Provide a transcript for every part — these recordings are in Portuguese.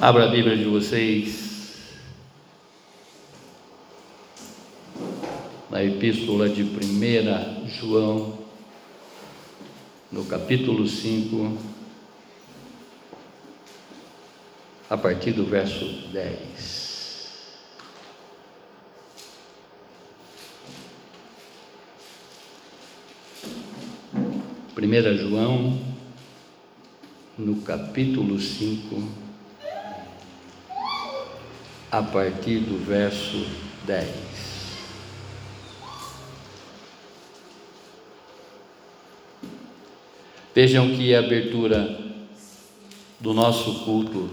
Abra a Bíblia de vocês na Epístola de 1 João, no capítulo 5, a partir do verso 10. Primeira João, no capítulo 5, a partir do verso 10. Vejam que a abertura do nosso culto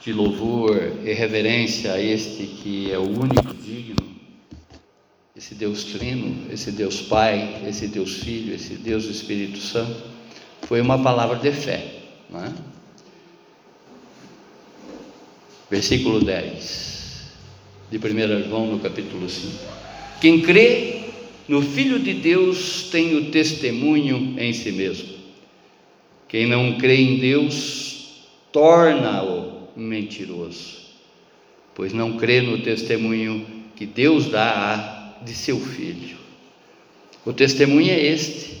de louvor e reverência a este que é o único digno, esse Deus Trino, esse Deus Pai, esse Deus Filho, esse Deus Espírito Santo, foi uma palavra de fé, não é? Versículo 10 de 1 João, no capítulo 5. Quem crê no Filho de Deus tem o testemunho em si mesmo. Quem não crê em Deus torna-o mentiroso, pois não crê no testemunho que Deus dá de seu Filho. O testemunho é este: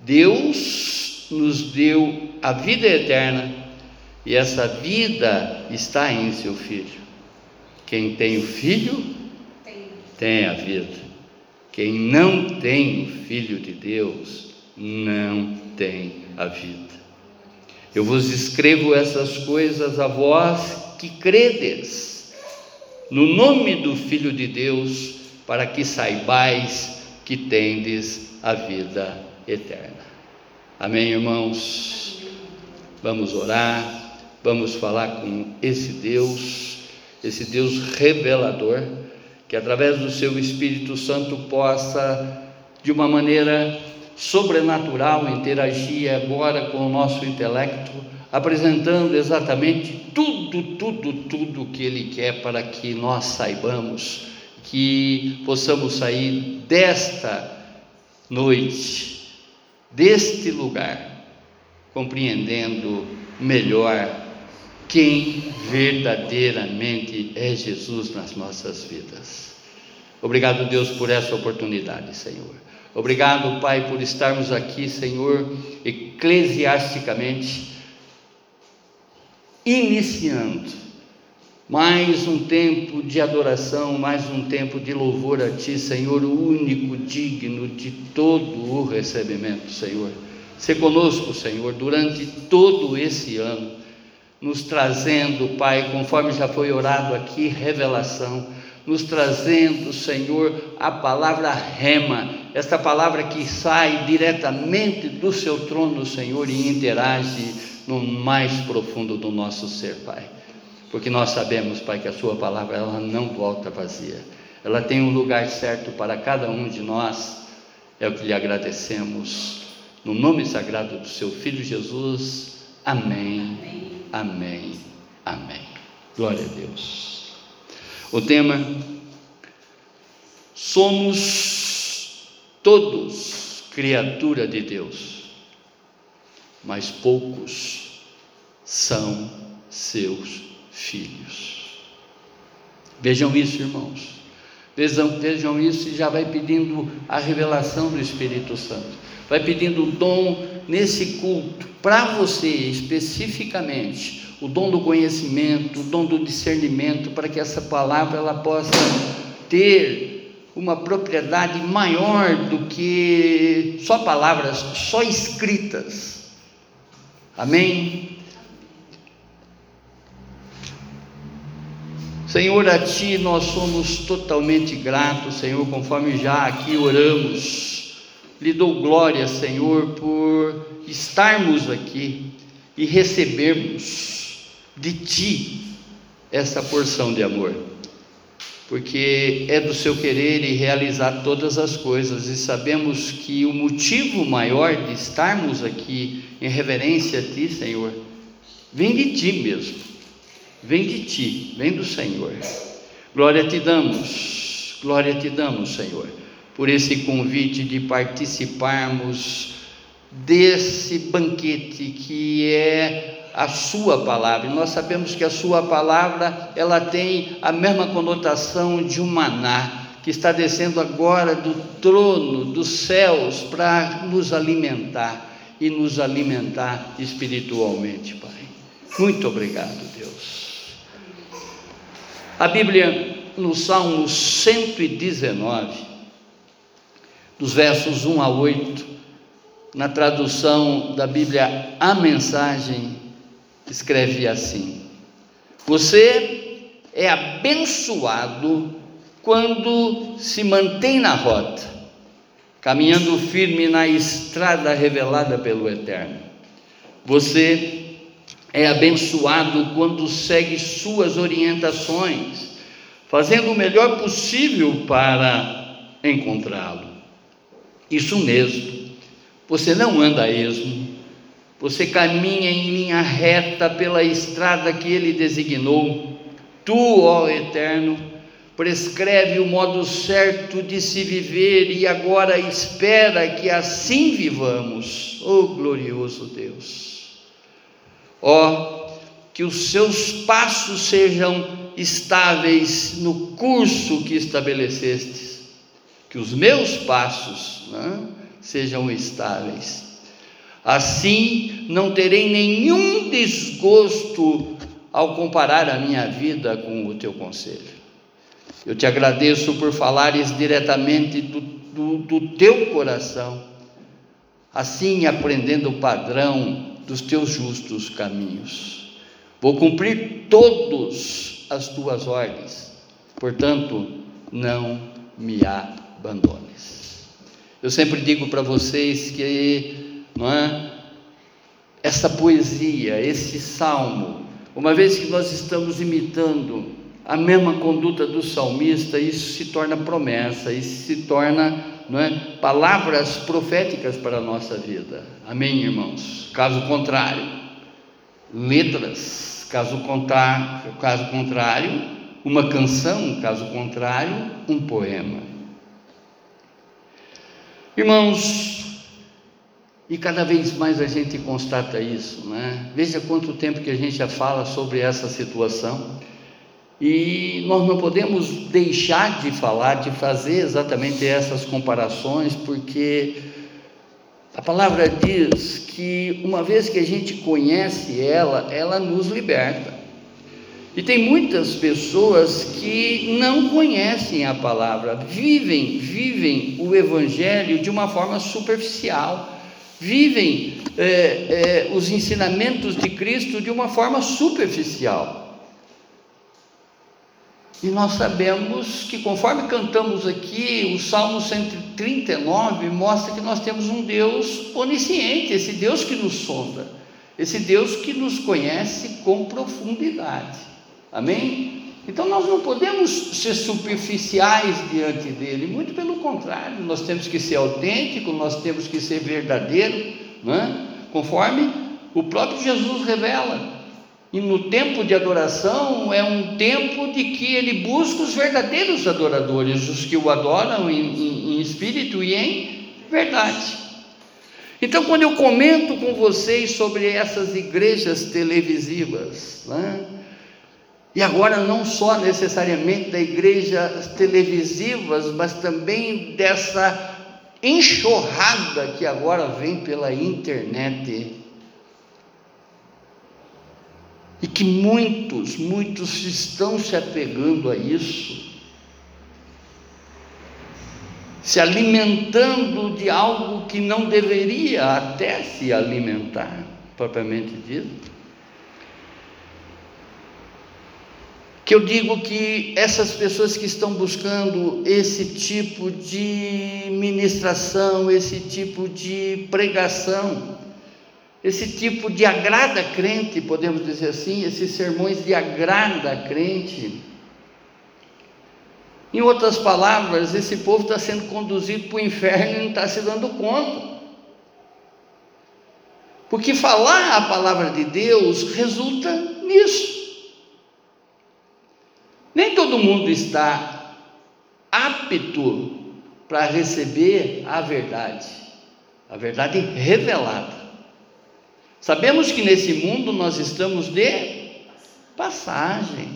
Deus nos deu a vida eterna e essa vida está em seu filho. Quem tem o filho, tem a vida. Quem não tem o filho de Deus, não tem a vida. Eu vos escrevo essas coisas a vós que credes no nome do Filho de Deus, para que saibais que tendes a vida eterna. Amém, irmãos? Vamos orar. Vamos falar com esse Deus, esse Deus revelador, que através do seu Espírito Santo possa, de uma maneira sobrenatural, interagir agora com o nosso intelecto, apresentando exatamente tudo, tudo, tudo que Ele quer para que nós saibamos, que possamos sair desta noite, deste lugar, compreendendo melhor quem verdadeiramente é Jesus nas nossas vidas. Obrigado, Deus, por essa oportunidade, Senhor. Obrigado, Pai, por estarmos aqui, Senhor, eclesiasticamente, iniciando mais um tempo de adoração, mais um tempo de louvor a Ti, Senhor, único digno de todo o recebimento, Senhor. Se conosco, Senhor, durante todo esse ano nos trazendo, Pai, conforme já foi orado aqui, revelação, nos trazendo, Senhor, a palavra rema, esta palavra que sai diretamente do seu trono, Senhor, e interage no mais profundo do nosso ser, Pai. Porque nós sabemos, Pai, que a sua palavra ela não volta vazia. Ela tem um lugar certo para cada um de nós. É o que lhe agradecemos. No nome sagrado do seu filho Jesus. Amém. Amém. Amém. Glória a Deus. O tema: somos todos criatura de Deus, mas poucos são seus filhos. Vejam isso, irmãos. Vejam, vejam isso e já vai pedindo a revelação do Espírito Santo. Vai pedindo o dom nesse culto, para você especificamente, o dom do conhecimento, o dom do discernimento, para que essa palavra ela possa ter uma propriedade maior do que só palavras, só escritas. Amém? Senhor, a Ti nós somos totalmente gratos, Senhor, conforme já aqui oramos lhe dou glória, Senhor, por estarmos aqui e recebermos de Ti essa porção de amor, porque é do Seu querer e realizar todas as coisas, e sabemos que o motivo maior de estarmos aqui em reverência a Ti, Senhor, vem de Ti mesmo, vem de Ti, vem do Senhor. Glória te damos, glória te damos, Senhor por esse convite de participarmos desse banquete que é a sua palavra. Nós sabemos que a sua palavra, ela tem a mesma conotação de um maná que está descendo agora do trono dos céus para nos alimentar e nos alimentar espiritualmente, Pai. Muito obrigado, Deus. A Bíblia, no Salmo 119, dos versos 1 a 8, na tradução da Bíblia A Mensagem, escreve assim: Você é abençoado quando se mantém na rota, caminhando firme na estrada revelada pelo Eterno. Você é abençoado quando segue suas orientações, fazendo o melhor possível para encontrá-lo. Isso mesmo, você não anda a esmo, você caminha em linha reta pela estrada que ele designou. Tu, ó Eterno, prescreve o modo certo de se viver e agora espera que assim vivamos. Oh glorioso Deus! Ó, que os seus passos sejam estáveis no curso que estabelecestes, que os meus passos né, sejam estáveis. Assim não terei nenhum desgosto ao comparar a minha vida com o teu conselho. Eu te agradeço por falares diretamente do, do, do teu coração, assim aprendendo o padrão dos teus justos caminhos. Vou cumprir todas as tuas ordens, portanto, não me abandones. Eu sempre digo para vocês que não é, essa poesia, esse salmo, uma vez que nós estamos imitando a mesma conduta do salmista, isso se torna promessa, isso se torna não é, palavras proféticas para a nossa vida. Amém, irmãos? Caso contrário, letras, caso contrário, caso contrário, uma canção, caso contrário, um poema. Irmãos, e cada vez mais a gente constata isso, né? Veja quanto tempo que a gente já fala sobre essa situação. E nós não podemos deixar de falar, de fazer exatamente essas comparações, porque a palavra diz que uma vez que a gente conhece ela, ela nos liberta. E tem muitas pessoas que não conhecem a palavra, vivem, vivem o Evangelho de uma forma superficial, vivem é, é, os ensinamentos de Cristo de uma forma superficial. E nós sabemos que, conforme cantamos aqui, o Salmo 139 mostra que nós temos um Deus onisciente, esse Deus que nos sonda, esse Deus que nos conhece com profundidade. Amém? Então nós não podemos ser superficiais diante dele, muito pelo contrário, nós temos que ser autênticos, nós temos que ser verdadeiros, não é? conforme o próprio Jesus revela. E no tempo de adoração é um tempo de que ele busca os verdadeiros adoradores, os que o adoram em, em, em espírito e em verdade. Então, quando eu comento com vocês sobre essas igrejas televisivas, né, e agora não só necessariamente da igreja televisivas, mas também dessa enxurrada que agora vem pela internet, e que muitos, muitos estão se apegando a isso, se alimentando de algo que não deveria até se alimentar, propriamente dito. Que eu digo que essas pessoas que estão buscando esse tipo de ministração, esse tipo de pregação, esse tipo de agrada crente, podemos dizer assim, esses sermões de agrada crente. Em outras palavras, esse povo está sendo conduzido para o inferno e não está se dando conta. Porque falar a palavra de Deus resulta nisso. Nem todo mundo está apto para receber a verdade, a verdade revelada. Sabemos que nesse mundo nós estamos de passagem.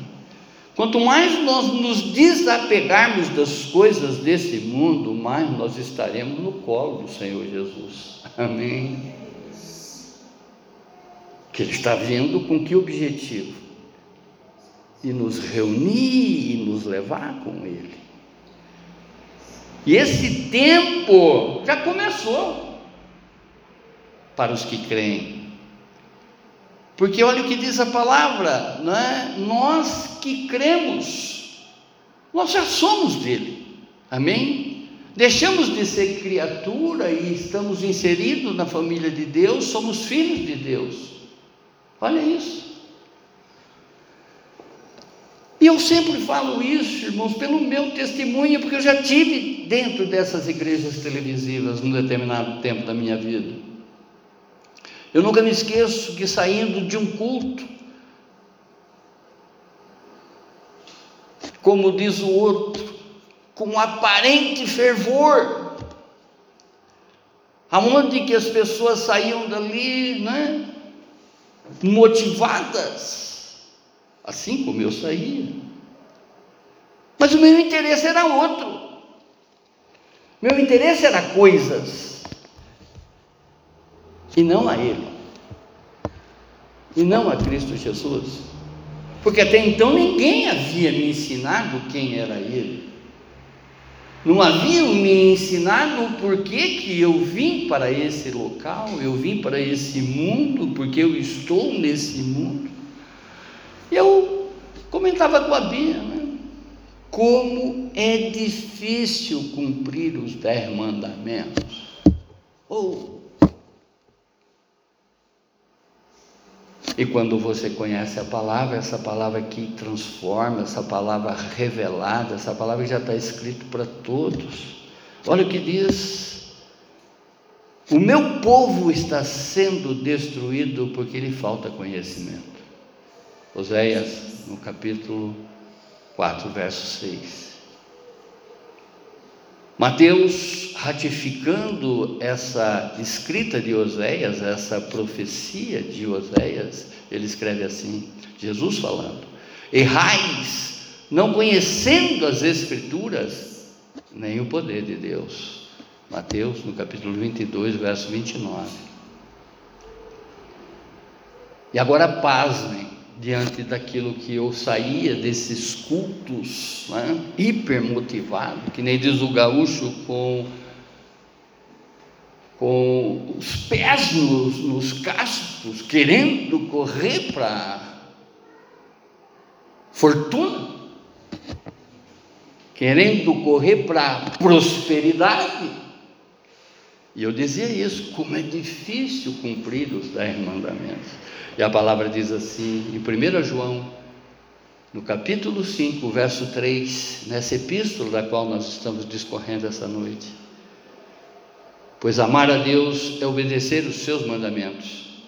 Quanto mais nós nos desapegarmos das coisas desse mundo, mais nós estaremos no colo do Senhor Jesus. Amém. Que Ele está vindo com que objetivo? E nos reunir e nos levar com Ele. E esse tempo já começou para os que creem. Porque olha o que diz a palavra, não é? Nós que cremos, nós já somos dele. Amém? Deixamos de ser criatura e estamos inseridos na família de Deus, somos filhos de Deus. Olha isso. E eu sempre falo isso, irmãos, pelo meu testemunho, porque eu já tive dentro dessas igrejas televisivas num determinado tempo da minha vida. Eu nunca me esqueço que saindo de um culto, como diz o outro, com aparente fervor, aonde que as pessoas saíam dali, né, motivadas, assim como eu saía. Mas o meu interesse era outro. Meu interesse era coisas e não a Ele, e não a Cristo Jesus, porque até então ninguém havia me ensinado quem era Ele, não haviam me ensinado o porquê que eu vim para esse local, eu vim para esse mundo, porque eu estou nesse mundo. Eu comentava com a Bia, né? como é difícil cumprir os dez mandamentos. E quando você conhece a palavra, essa palavra que transforma, essa palavra revelada, essa palavra já está escrito para todos. Olha o que diz: O meu povo está sendo destruído porque lhe falta conhecimento. Oséias, no capítulo 4, verso 6. Mateus, ratificando essa escrita de Oséias, essa profecia de Oséias, ele escreve assim: Jesus falando, errais, não conhecendo as Escrituras, nem o poder de Deus. Mateus, no capítulo 22, verso 29. E agora pasmem, diante daquilo que eu saía desses cultos né, hipermotivado, que nem diz o gaúcho, com, com os pés nos, nos cascos, querendo correr para fortuna, querendo correr para prosperidade. E eu dizia isso, como é difícil cumprir os dez mandamentos. E a palavra diz assim, em 1 João, no capítulo 5, verso 3, nessa epístola da qual nós estamos discorrendo essa noite. Pois amar a Deus é obedecer os seus mandamentos,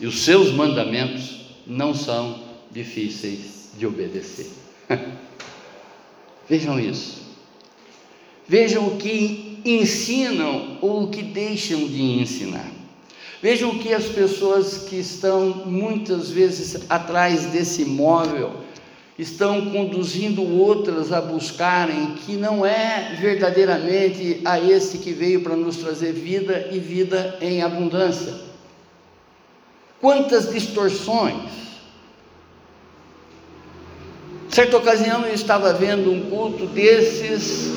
e os seus mandamentos não são difíceis de obedecer. Vejam isso. Vejam o que ensinam ou o que deixam de ensinar. Vejam que as pessoas que estão muitas vezes atrás desse móvel estão conduzindo outras a buscarem que não é verdadeiramente a esse que veio para nos trazer vida e vida em abundância. Quantas distorções! Certa ocasião eu estava vendo um culto desses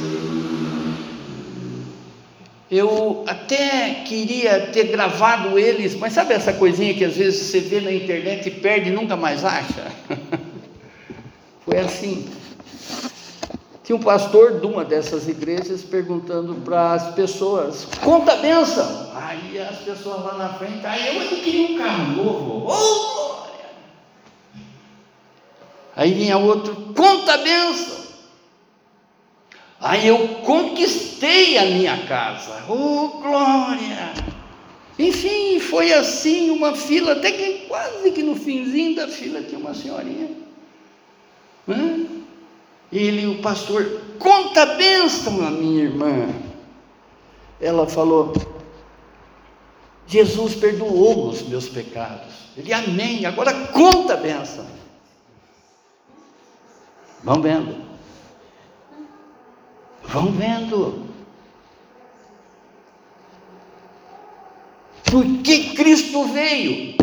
eu até queria ter gravado eles, mas sabe essa coisinha que às vezes você vê na internet e perde e nunca mais acha? Foi assim. Tinha um pastor de uma dessas igrejas perguntando para as pessoas: conta a bênção. Aí as pessoas lá na frente, aí eu queria um carro novo. Oh, Aí vinha outro: conta a bênção. Aí eu conquistei a minha casa. Oh, glória! Enfim, foi assim uma fila, até que quase que no finzinho da fila tinha uma senhorinha. Né? Ele, o pastor, conta a bênção a minha irmã. Ela falou: Jesus perdoou os meus pecados. Ele, amém. Agora conta a benção. Vão vendo. Vão vendo. Por que Cristo veio?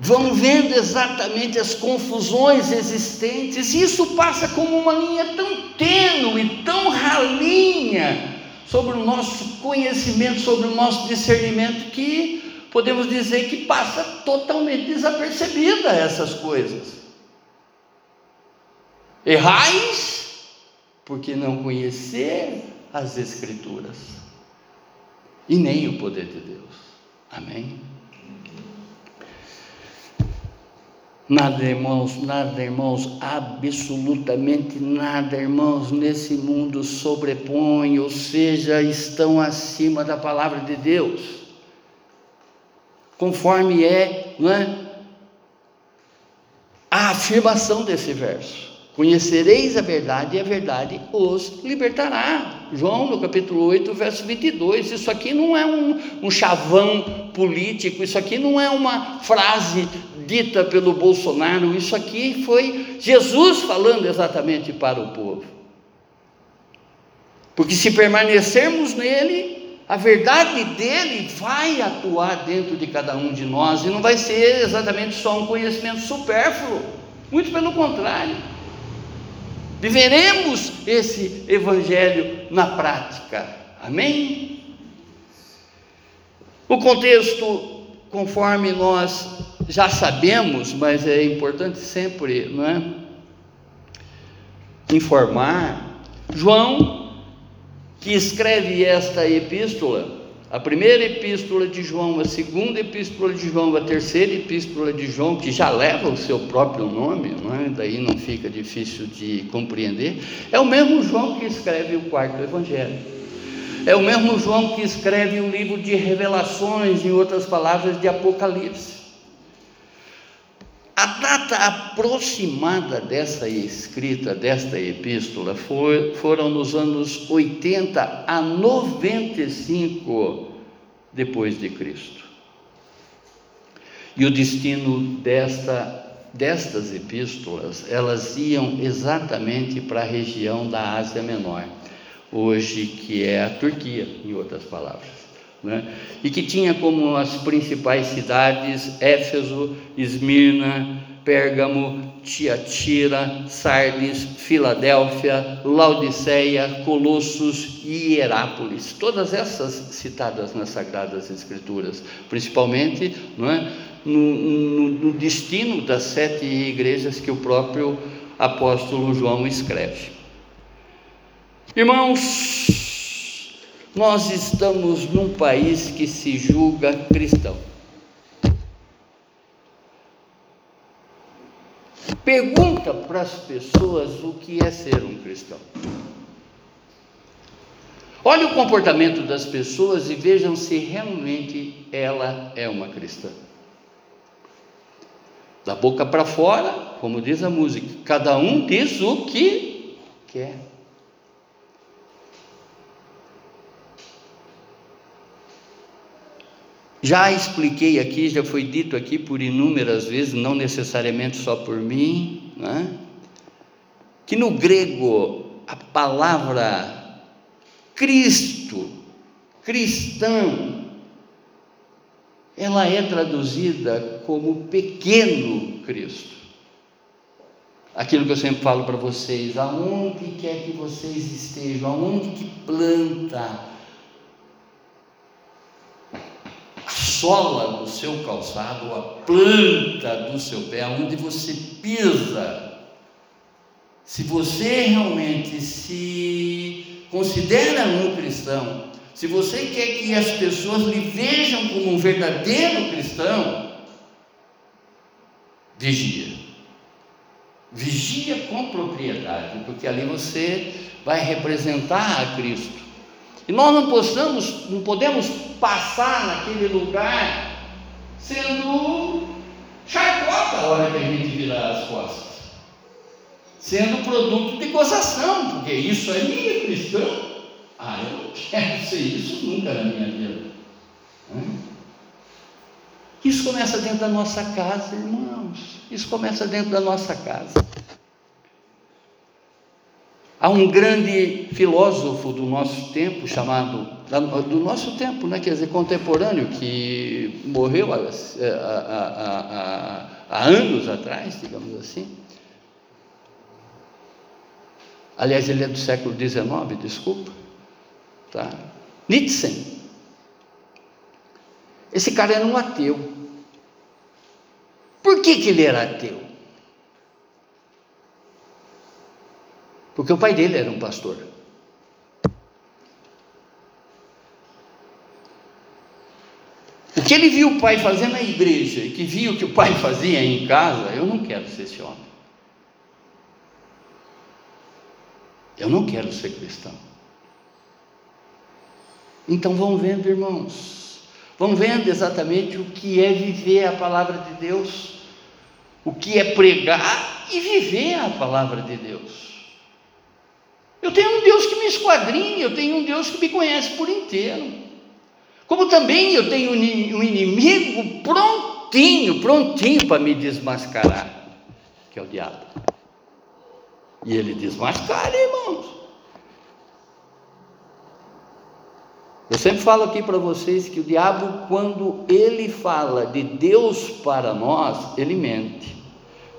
Vão vendo exatamente as confusões existentes, e isso passa como uma linha tão tênue, tão ralinha sobre o nosso conhecimento, sobre o nosso discernimento, que podemos dizer que passa totalmente desapercebida essas coisas. Errais porque não conhecer as Escrituras e nem o poder de Deus. Amém? Nada, irmãos, nada, irmãos, absolutamente nada, irmãos, nesse mundo sobrepõe, ou seja, estão acima da palavra de Deus, conforme é, não é? A afirmação desse verso. Conhecereis a verdade e a verdade os libertará. João, no capítulo 8, verso 22. Isso aqui não é um, um chavão político, isso aqui não é uma frase dita pelo Bolsonaro, isso aqui foi Jesus falando exatamente para o povo. Porque se permanecermos nele, a verdade dele vai atuar dentro de cada um de nós e não vai ser exatamente só um conhecimento supérfluo, muito pelo contrário. Viveremos esse evangelho na prática. Amém? O contexto, conforme nós já sabemos, mas é importante sempre, não é? Informar. João, que escreve esta epístola, a primeira epístola de João, a segunda epístola de João, a terceira epístola de João, que já leva o seu próprio nome, não é? daí não fica difícil de compreender, é o mesmo João que escreve o quarto evangelho. É o mesmo João que escreve o livro de Revelações, em outras palavras, de Apocalipse. A data aproximada dessa escrita, desta epístola, foi, foram nos anos 80 a 95 depois de Cristo. E o destino desta, destas epístolas, elas iam exatamente para a região da Ásia Menor, hoje que é a Turquia, em outras palavras né? e que tinha como as principais cidades Éfeso, Esmirna, Pérgamo, Tiatira, Sardes, Filadélfia, Laodiceia, Colossos e Hierápolis. Todas essas citadas nas Sagradas Escrituras, principalmente é, no, no, no destino das sete igrejas que o próprio apóstolo João escreve. Irmãos, nós estamos num país que se julga cristão. Pergunta para as pessoas o que é ser um cristão. Olhe o comportamento das pessoas e vejam se realmente ela é uma cristã. Da boca para fora, como diz a música, cada um diz o que quer. Já expliquei aqui, já foi dito aqui por inúmeras vezes, não necessariamente só por mim, né? que no grego a palavra Cristo, cristão, ela é traduzida como pequeno Cristo. Aquilo que eu sempre falo para vocês, aonde quer que vocês estejam, aonde que planta, sola do seu calçado, a planta do seu pé, onde você pisa, se você realmente se considera um cristão, se você quer que as pessoas lhe vejam como um verdadeiro cristão, vigia. Vigia com propriedade, porque ali você vai representar a Cristo. E nós não possamos, não podemos passar naquele lugar sendo chacota a hora que a gente virar as costas. Sendo produto de gozação, porque isso é cristão. Ah, eu quero ser isso nunca na minha vida. Isso começa dentro da nossa casa, irmãos. Isso começa dentro da nossa casa. Há um grande filósofo do nosso tempo, chamado, do nosso tempo, né, quer dizer, contemporâneo, que morreu há, há, há, há anos atrás, digamos assim. Aliás, ele é do século XIX, desculpa. Tá? Nietzsche. Esse cara era um ateu. Por que, que ele era ateu? Porque o pai dele era um pastor. O que ele viu o pai fazer na igreja e que viu o que o pai fazia em casa, eu não quero ser esse homem. Eu não quero ser cristão. Então vão vendo, irmãos, vão vendo exatamente o que é viver a palavra de Deus, o que é pregar e viver a palavra de Deus. Eu tenho um Deus que me esquadrinha, eu tenho um Deus que me conhece por inteiro. Como também eu tenho um inimigo prontinho, prontinho para me desmascarar, que é o diabo. E ele desmascara, irmãos. Eu sempre falo aqui para vocês que o diabo, quando ele fala de Deus para nós, ele mente.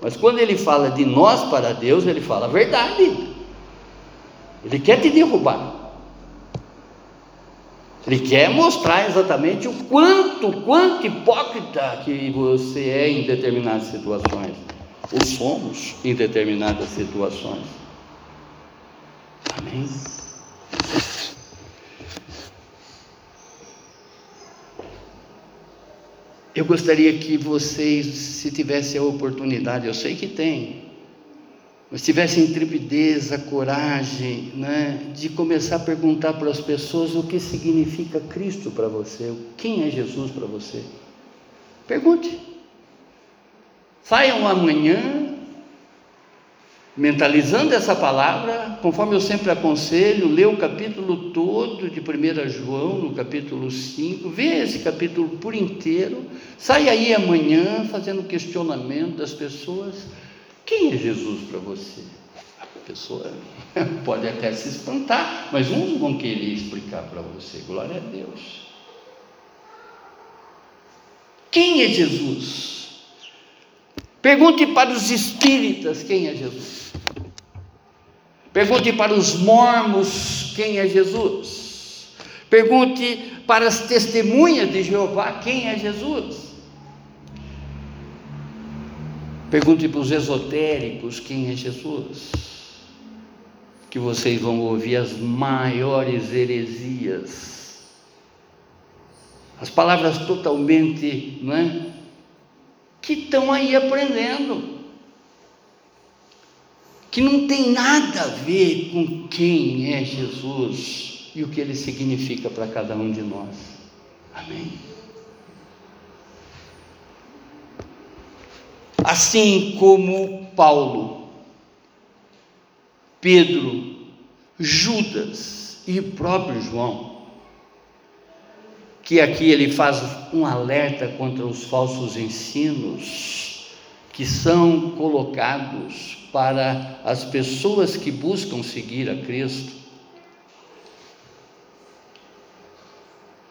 Mas quando ele fala de nós para Deus, ele fala a verdade. Ele quer te derrubar. Ele quer mostrar exatamente o quanto, quanto hipócrita que você é em determinadas situações. Ou somos em determinadas situações. Amém? Eu gostaria que vocês, se tivessem a oportunidade, eu sei que tem, mas tivessem intrepidez, a coragem né, de começar a perguntar para as pessoas o que significa Cristo para você, quem é Jesus para você. Pergunte. Saiam amanhã mentalizando essa palavra, conforme eu sempre aconselho, lê o capítulo todo de 1 João, no capítulo 5, vê esse capítulo por inteiro, sai aí amanhã fazendo questionamento das pessoas. Quem é Jesus para você? A pessoa pode até se espantar, mas uns vão querer explicar para você. Glória a Deus. Quem é Jesus? Pergunte para os espíritas quem é Jesus. Pergunte para os mormos quem é Jesus. Pergunte para as testemunhas de Jeová quem é Jesus. Pergunte para os esotéricos quem é Jesus. Que vocês vão ouvir as maiores heresias. As palavras totalmente, não é? Que estão aí aprendendo que não tem nada a ver com quem é Jesus e o que ele significa para cada um de nós. Amém. Assim como Paulo, Pedro, Judas e o próprio João, que aqui ele faz um alerta contra os falsos ensinos que são colocados para as pessoas que buscam seguir a Cristo.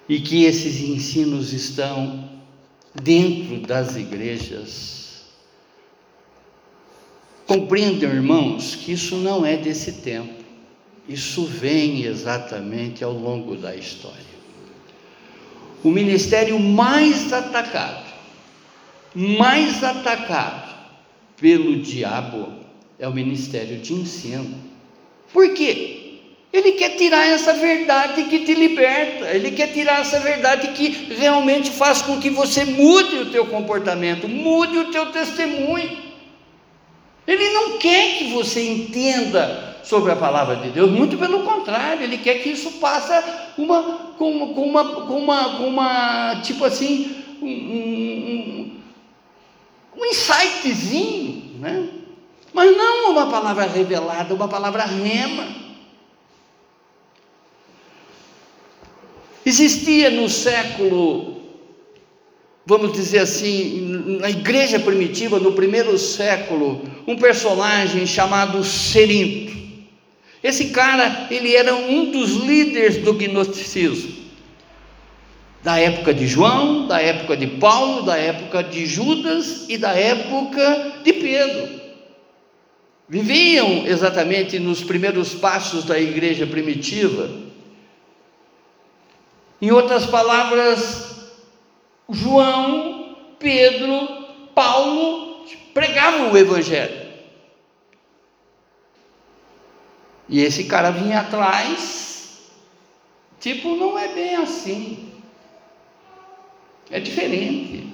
E que esses ensinos estão dentro das igrejas. Compreendam, irmãos, que isso não é desse tempo, isso vem exatamente ao longo da história. O ministério mais atacado, mais atacado pelo diabo é o ministério de ensino. Por quê? Ele quer tirar essa verdade que te liberta, ele quer tirar essa verdade que realmente faz com que você mude o teu comportamento, mude o teu testemunho. Ele não quer que você entenda sobre a palavra de Deus, muito pelo contrário, ele quer que isso passe uma, com, com uma, com uma, com uma, tipo assim, um, um, um insightzinho, né? mas não uma palavra revelada, uma palavra rema. Existia no século, vamos dizer assim, na igreja primitiva, no primeiro século, um personagem chamado Serinto. Esse cara, ele era um dos líderes do gnosticismo. Da época de João, da época de Paulo, da época de Judas e da época de Pedro. Viviam exatamente nos primeiros passos da igreja primitiva em outras palavras, João, Pedro, Paulo pregavam o Evangelho. E esse cara vinha atrás, tipo, não é bem assim. É diferente.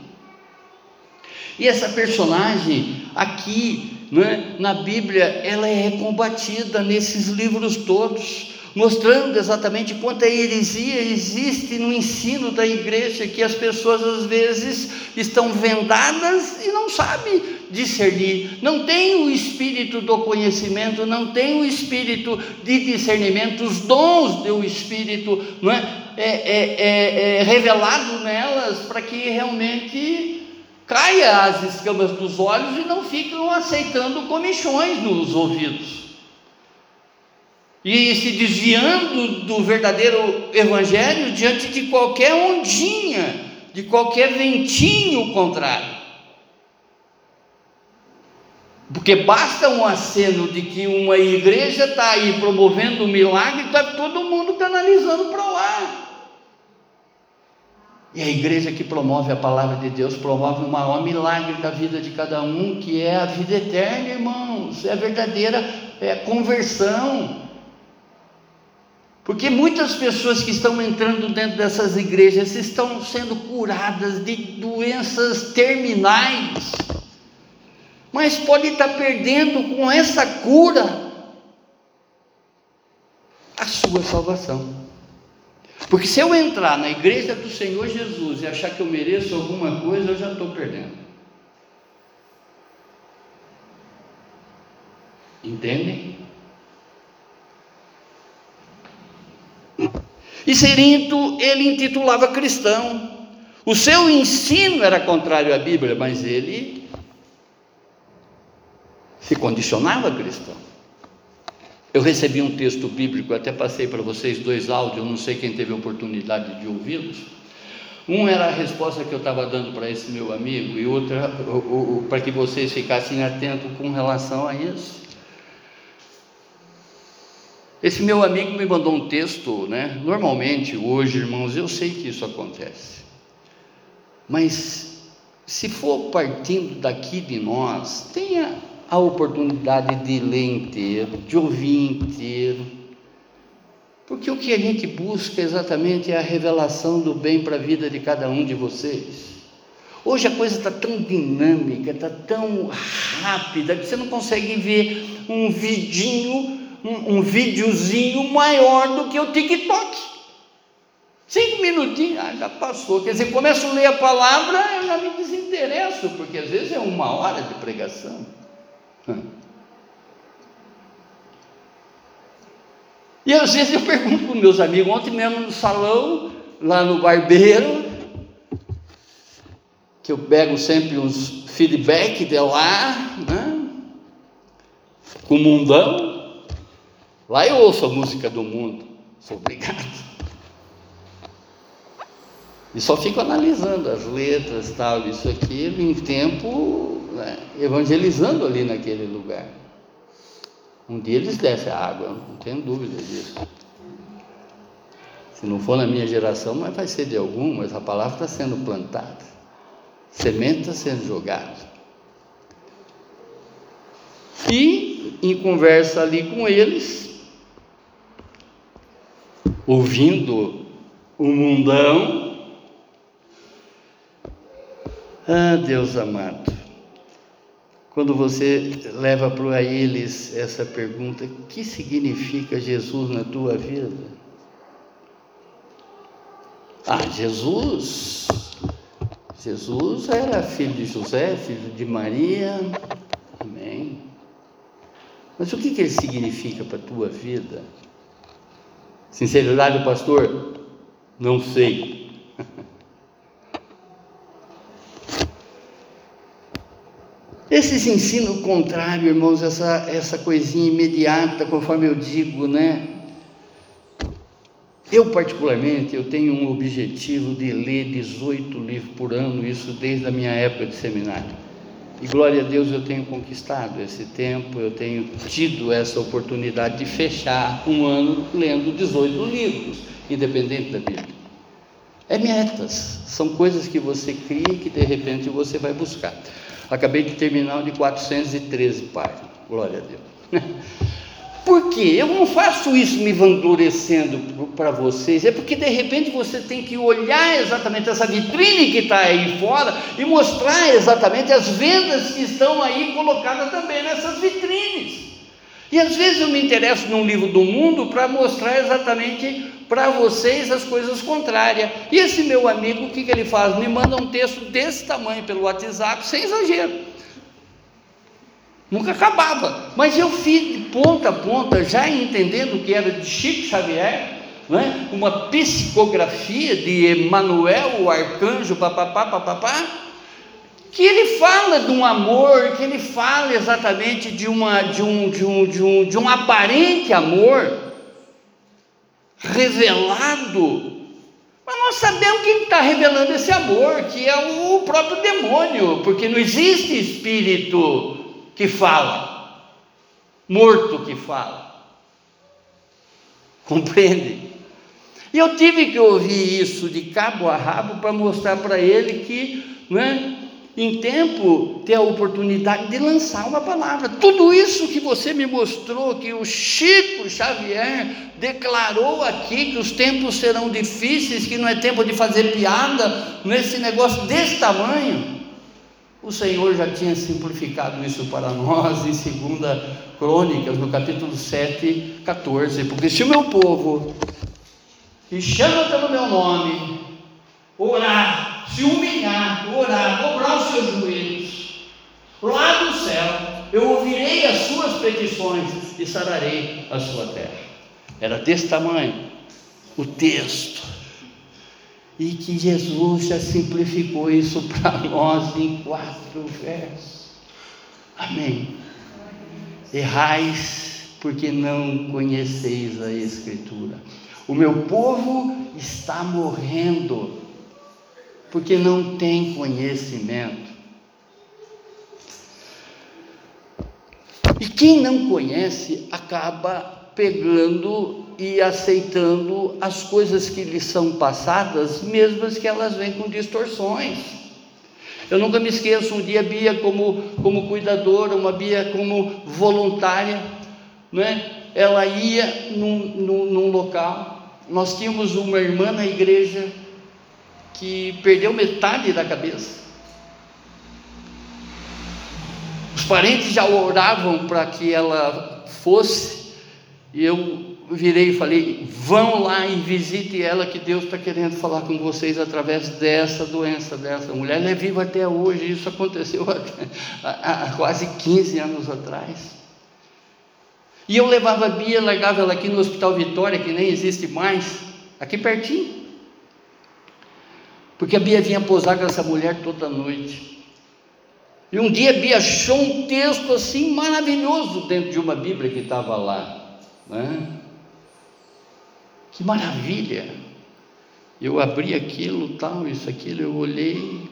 E essa personagem aqui, é, na Bíblia, ela é combatida nesses livros todos mostrando exatamente quanta heresia existe no ensino da igreja, que as pessoas às vezes estão vendadas e não sabem discernir, não tem o espírito do conhecimento, não tem o espírito de discernimento, os dons do espírito não é? É, é, é, é revelado nelas para que realmente caia as escamas dos olhos e não fiquem aceitando comichões nos ouvidos e se desviando do verdadeiro evangelho diante de qualquer ondinha, de qualquer ventinho contrário. Porque basta um aceno de que uma igreja está aí promovendo um milagre, está todo mundo canalizando para lá. E a igreja que promove a palavra de Deus promove o maior milagre da vida de cada um, que é a vida eterna, irmãos. É a verdadeira é, conversão. Porque muitas pessoas que estão entrando dentro dessas igrejas estão sendo curadas de doenças terminais, mas pode estar perdendo com essa cura a sua salvação. Porque se eu entrar na igreja do Senhor Jesus e achar que eu mereço alguma coisa, eu já estou perdendo. Entendem? E Serinto, ele intitulava cristão. O seu ensino era contrário à Bíblia, mas ele se condicionava cristão. Eu recebi um texto bíblico, até passei para vocês dois áudios, não sei quem teve a oportunidade de ouvi-los. Um era a resposta que eu estava dando para esse meu amigo, e outra para que vocês ficassem atentos com relação a isso. Esse meu amigo me mandou um texto, né? Normalmente, hoje, irmãos, eu sei que isso acontece. Mas se for partindo daqui de nós, tenha a oportunidade de ler inteiro, de ouvir inteiro. Porque o que a gente busca exatamente é a revelação do bem para a vida de cada um de vocês. Hoje a coisa está tão dinâmica, está tão rápida, que você não consegue ver um vidinho um, um videozinho maior do que o TikTok. Cinco minutinhos, ah, já passou. Quer dizer, começo a ler a palavra, eu já me desinteresso, porque às vezes é uma hora de pregação. E às vezes eu pergunto para meus amigos, ontem mesmo no salão, lá no barbeiro, que eu pego sempre uns feedback de lá, né? com o mundão, Lá eu ouço a música do mundo, sou obrigado. E só fico analisando as letras, tal, isso, aquilo, em tempo, né, evangelizando ali naquele lugar. Um dia eles descem a água, não tenho dúvida disso. Se não for na minha geração, mas vai ser de algum, mas a palavra está sendo plantada, semente está sendo jogada. E em conversa ali com eles, ouvindo o mundão. Ah, Deus amado, quando você leva para eles essa pergunta: o que significa Jesus na tua vida? Ah, Jesus, Jesus era filho de José, filho de Maria, amém. Mas o que, que ele significa para a tua vida? Sinceridade, pastor? Não sei. Esses ensinos contrários, irmãos, essa, essa coisinha imediata, conforme eu digo, né? Eu, particularmente, eu tenho um objetivo de ler 18 livros por ano, isso desde a minha época de seminário. E glória a Deus eu tenho conquistado esse tempo, eu tenho tido essa oportunidade de fechar um ano lendo 18 livros, independente da Bíblia. É metas, são coisas que você cria e que de repente você vai buscar. Acabei de terminar de 413 páginas, glória a Deus. Por quê? Eu não faço isso me vangloriecendo para vocês, é porque de repente você tem que olhar exatamente essa vitrine que está aí fora e mostrar exatamente as vendas que estão aí colocadas também nessas vitrines. E às vezes eu me interesso num livro do mundo para mostrar exatamente para vocês as coisas contrárias. E esse meu amigo, o que, que ele faz? Me manda um texto desse tamanho pelo WhatsApp, sem exagero. Nunca acabava. Mas eu fiz de ponta a ponta, já entendendo que era de Chico Xavier, né? uma psicografia de Emanuel, o arcanjo, papapá, papapá, que ele fala de um amor, que ele fala exatamente de, uma, de, um, de, um, de, um, de um aparente amor revelado. Mas nós sabemos quem está revelando esse amor, que é o próprio demônio, porque não existe espírito que fala, morto que fala. Compreende? E eu tive que ouvir isso de cabo a rabo para mostrar para ele que, né, em tempo, ter a oportunidade de lançar uma palavra. Tudo isso que você me mostrou, que o Chico Xavier declarou aqui, que os tempos serão difíceis, que não é tempo de fazer piada nesse negócio desse tamanho. O Senhor já tinha simplificado isso para nós em 2 Crônicas, no capítulo 7, 14. Porque se o meu povo, que chama pelo meu nome, orar, se humilhar, orar, dobrar os seus joelhos, lá do céu, eu ouvirei as suas petições e sararei a sua terra. Era desse tamanho o texto e que Jesus já simplificou isso para nós em quatro versos. Amém. Errais porque não conheceis a Escritura. O meu povo está morrendo porque não tem conhecimento. E quem não conhece acaba pegando e aceitando as coisas que lhes são passadas, mesmo que elas vêm com distorções. Eu nunca me esqueço, um dia Bia como, como cuidadora, uma Bia como voluntária, né? ela ia num, num, num local, nós tínhamos uma irmã na igreja que perdeu metade da cabeça. Os parentes já oravam para que ela fosse, e eu virei e falei: vão lá e visite ela, que Deus está querendo falar com vocês através dessa doença, dessa mulher. Ela é viva até hoje, isso aconteceu há, há, quase 15 anos atrás. E eu levava a Bia, largava ela aqui no Hospital Vitória, que nem existe mais, aqui pertinho. Porque a Bia vinha posar com essa mulher toda noite. E um dia a Bia achou um texto assim maravilhoso dentro de uma Bíblia que estava lá. Né? Que maravilha! Eu abri aquilo, tal, isso, aquilo, eu olhei,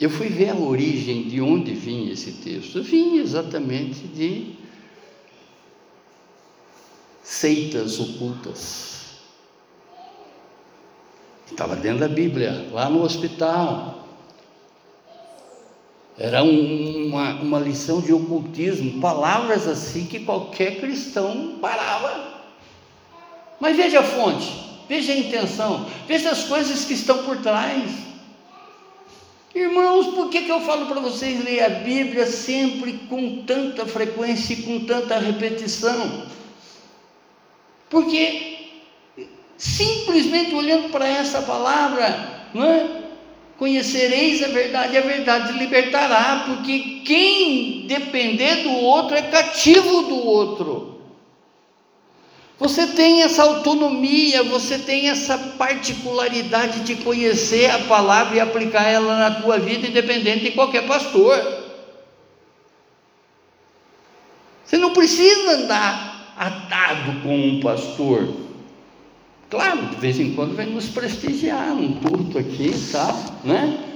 eu fui ver a origem de onde vinha esse texto. Vinha exatamente de seitas ocultas. Estava dentro da Bíblia, lá no hospital. Era uma, uma lição de ocultismo, palavras assim que qualquer cristão parava mas veja a fonte, veja a intenção, veja as coisas que estão por trás. Irmãos, por que, que eu falo para vocês ler a Bíblia sempre com tanta frequência e com tanta repetição? Porque simplesmente olhando para essa palavra, não é? Conhecereis a verdade, a verdade libertará, porque quem depender do outro é cativo do outro. Você tem essa autonomia, você tem essa particularidade de conhecer a palavra e aplicar ela na tua vida, independente de qualquer pastor. Você não precisa andar atado com um pastor. Claro, de vez em quando vem nos prestigiar um culto aqui e tal, né?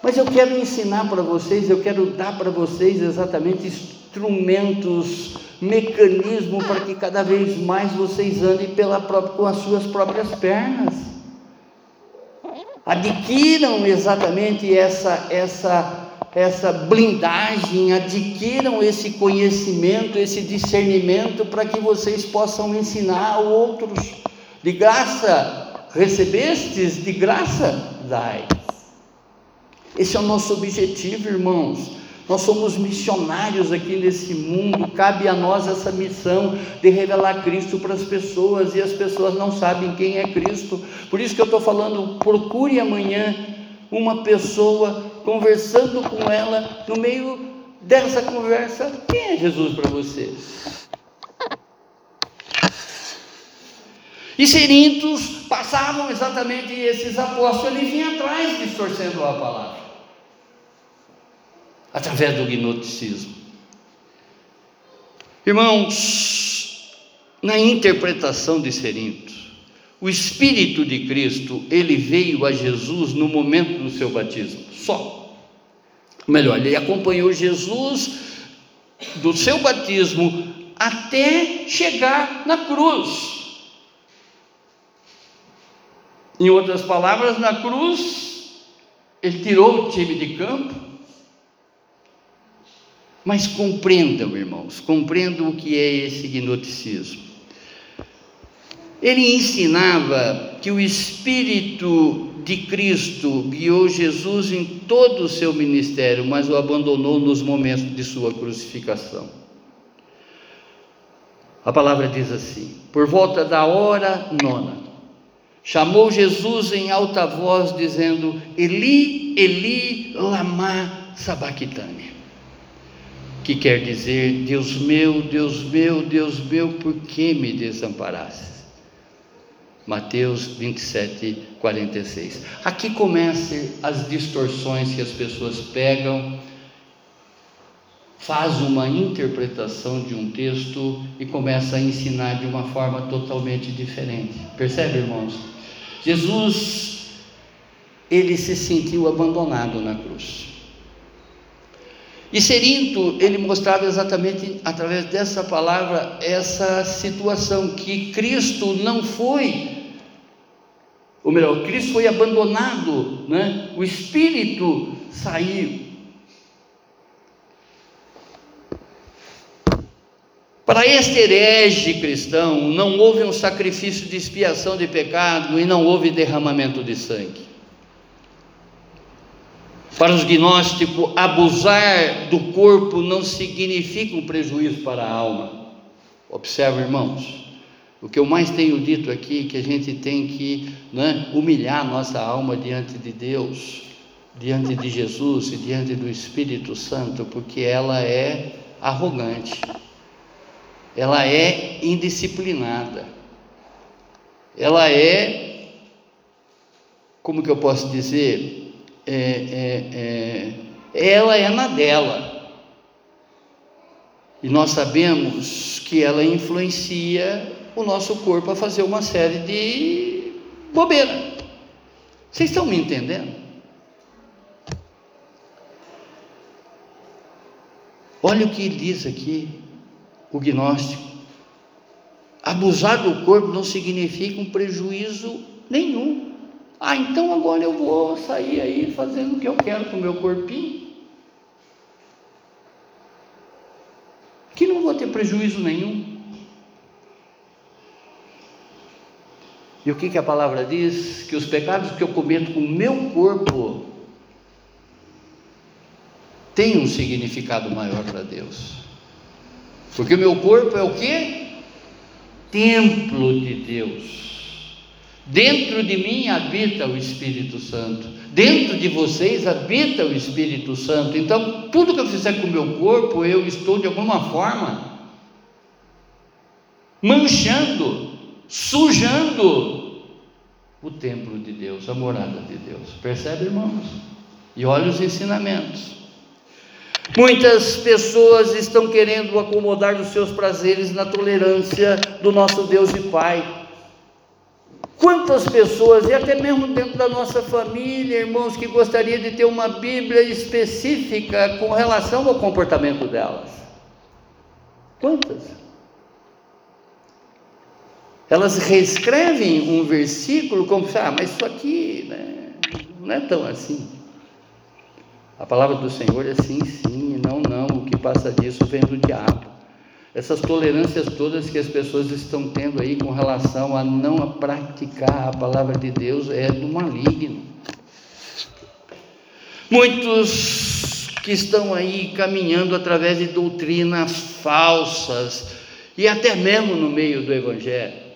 Mas eu quero ensinar para vocês, eu quero dar para vocês exatamente instrumentos, mecanismo para que cada vez mais vocês andem pela própria, com as suas próprias pernas. Adquiram exatamente essa, essa, essa blindagem, adquiram esse conhecimento, esse discernimento para que vocês possam ensinar a outros. De graça recebestes, de graça dai. Esse é o nosso objetivo, irmãos. Nós somos missionários aqui nesse mundo, cabe a nós essa missão de revelar Cristo para as pessoas e as pessoas não sabem quem é Cristo. Por isso que eu estou falando, procure amanhã uma pessoa conversando com ela, no meio dessa conversa, quem é Jesus para você? E serintos passavam exatamente esses apóstolos, eles vinham atrás distorcendo a palavra através do gnosticismo. Irmãos, na interpretação de Serinto, o Espírito de Cristo, ele veio a Jesus no momento do seu batismo, só. Melhor, ele acompanhou Jesus do seu batismo até chegar na cruz. Em outras palavras, na cruz, ele tirou o time de campo, mas compreendam, irmãos, compreendam o que é esse gnosticismo. Ele ensinava que o Espírito de Cristo guiou Jesus em todo o seu ministério, mas o abandonou nos momentos de sua crucificação. A palavra diz assim: por volta da hora nona, chamou Jesus em alta voz, dizendo: Eli, Eli, lama sabachthani que quer dizer: Deus meu, Deus meu, Deus meu, por que me desamparaste? Mateus 27, 46. Aqui começam as distorções que as pessoas pegam, faz uma interpretação de um texto e começa a ensinar de uma forma totalmente diferente. Percebe, irmãos? Jesus, ele se sentiu abandonado na cruz. E Serinto, ele mostrava exatamente através dessa palavra essa situação que Cristo não foi, ou melhor, Cristo foi abandonado, né? o Espírito saiu. Para este herege cristão, não houve um sacrifício de expiação de pecado e não houve derramamento de sangue. Para os gnósticos, abusar do corpo não significa um prejuízo para a alma. Observe, irmãos, o que eu mais tenho dito aqui é que a gente tem que né, humilhar nossa alma diante de Deus, diante de Jesus e diante do Espírito Santo, porque ela é arrogante, ela é indisciplinada, ela é, como que eu posso dizer, é, é, é, ela é na dela. E nós sabemos que ela influencia o nosso corpo a fazer uma série de bobeira. Vocês estão me entendendo? Olha o que diz aqui, o gnóstico. Abusar do corpo não significa um prejuízo nenhum. Ah, então agora eu vou sair aí fazendo o que eu quero com o meu corpinho. Que não vou ter prejuízo nenhum. E o que, que a palavra diz? Que os pecados que eu cometo com o meu corpo têm um significado maior para Deus. Porque o meu corpo é o que? Templo de Deus. Dentro de mim habita o Espírito Santo. Dentro de vocês habita o Espírito Santo. Então, tudo que eu fizer com o meu corpo, eu estou de alguma forma manchando, sujando o templo de Deus, a morada de Deus. Percebe, irmãos? E olha os ensinamentos. Muitas pessoas estão querendo acomodar os seus prazeres na tolerância do nosso Deus e Pai. Quantas pessoas, e até mesmo dentro da nossa família, irmãos, que gostaria de ter uma Bíblia específica com relação ao comportamento delas? Quantas? Elas reescrevem um versículo como se, ah, mas isso aqui né, não é tão assim. A palavra do Senhor é sim, sim, não, não, o que passa disso vem do diabo essas tolerâncias todas que as pessoas estão tendo aí com relação a não praticar a palavra de Deus é do maligno. Muitos que estão aí caminhando através de doutrinas falsas e até mesmo no meio do evangelho.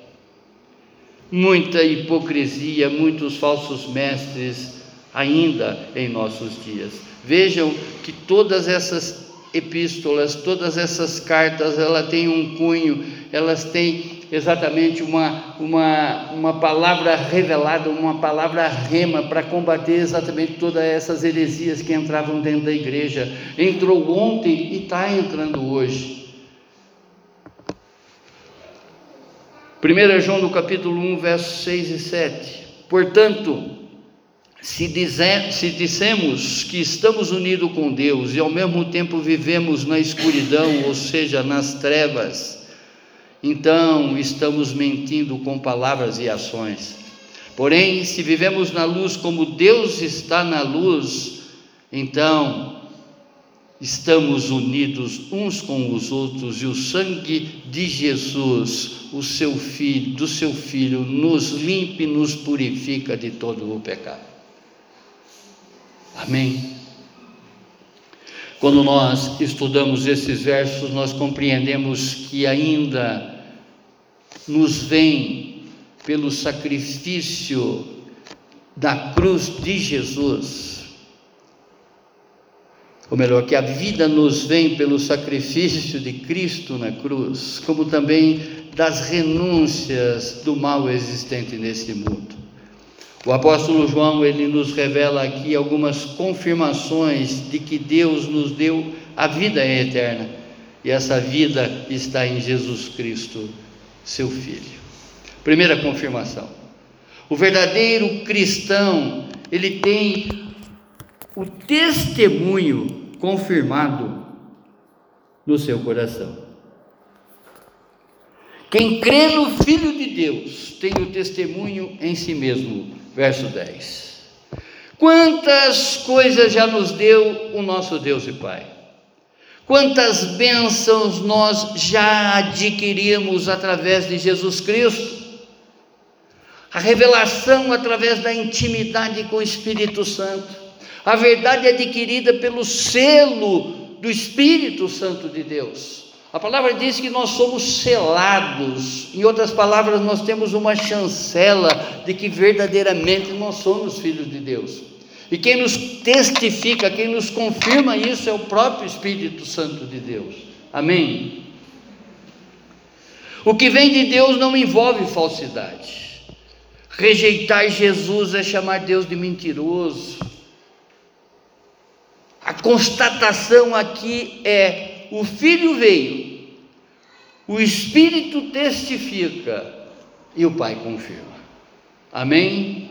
Muita hipocrisia, muitos falsos mestres ainda em nossos dias. Vejam que todas essas epístolas, todas essas cartas, ela tem um cunho, elas têm exatamente uma, uma, uma palavra revelada, uma palavra rema para combater exatamente todas essas heresias que entravam dentro da igreja. Entrou ontem e está entrando hoje. 1 João no capítulo 1, versos 6 e 7. Portanto, se, dizer, se dissemos que estamos unidos com Deus e ao mesmo tempo vivemos na escuridão, ou seja, nas trevas, então estamos mentindo com palavras e ações. Porém, se vivemos na luz como Deus está na luz, então estamos unidos uns com os outros e o sangue de Jesus, o seu filho, do seu filho, nos limpa e nos purifica de todo o pecado. Amém? Quando nós estudamos esses versos, nós compreendemos que ainda nos vem pelo sacrifício da cruz de Jesus, ou melhor, que a vida nos vem pelo sacrifício de Cristo na cruz, como também das renúncias do mal existente nesse mundo. O apóstolo João ele nos revela aqui algumas confirmações de que Deus nos deu a vida eterna e essa vida está em Jesus Cristo, seu Filho. Primeira confirmação: o verdadeiro cristão ele tem o testemunho confirmado no seu coração. Quem crê no Filho de Deus tem o testemunho em si mesmo verso 10. Quantas coisas já nos deu o nosso Deus e Pai? Quantas bênçãos nós já adquirimos através de Jesus Cristo? A revelação através da intimidade com o Espírito Santo, a verdade adquirida pelo selo do Espírito Santo de Deus. A palavra diz que nós somos selados, em outras palavras, nós temos uma chancela de que verdadeiramente nós somos filhos de Deus. E quem nos testifica, quem nos confirma isso é o próprio Espírito Santo de Deus. Amém? O que vem de Deus não envolve falsidade. Rejeitar Jesus é chamar Deus de mentiroso. A constatação aqui é o Filho veio, o Espírito testifica e o Pai confirma. Amém?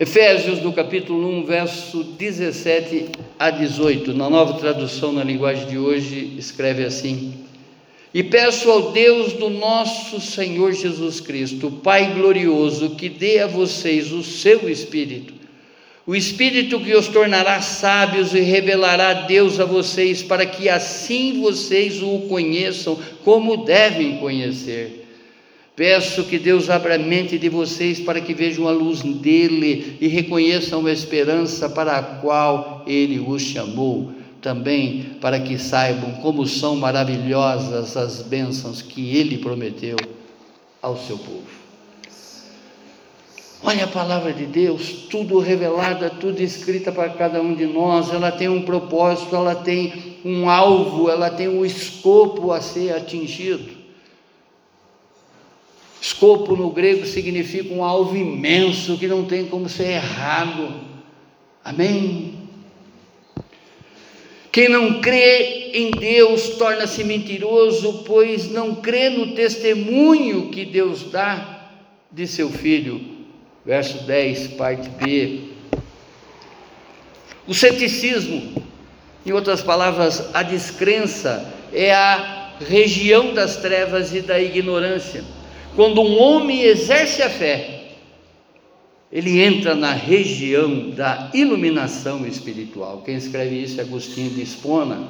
Efésios, no capítulo 1, verso 17 a 18, na nova tradução na linguagem de hoje, escreve assim: E peço ao Deus do nosso Senhor Jesus Cristo, Pai glorioso, que dê a vocês o seu Espírito o Espírito que os tornará sábios e revelará Deus a vocês, para que assim vocês o conheçam como devem conhecer. Peço que Deus abra a mente de vocês para que vejam a luz dele e reconheçam a esperança para a qual ele os chamou. Também para que saibam como são maravilhosas as bênçãos que ele prometeu ao seu povo. Olha a palavra de Deus, tudo revelada, tudo escrita para cada um de nós. Ela tem um propósito, ela tem um alvo, ela tem um escopo a ser atingido. Escopo no grego significa um alvo imenso que não tem como ser errado. Amém? Quem não crê em Deus torna-se mentiroso, pois não crê no testemunho que Deus dá de seu filho. Verso 10, parte B. O ceticismo, em outras palavras, a descrença, é a região das trevas e da ignorância. Quando um homem exerce a fé, ele entra na região da iluminação espiritual. Quem escreve isso é Agostinho de Espona,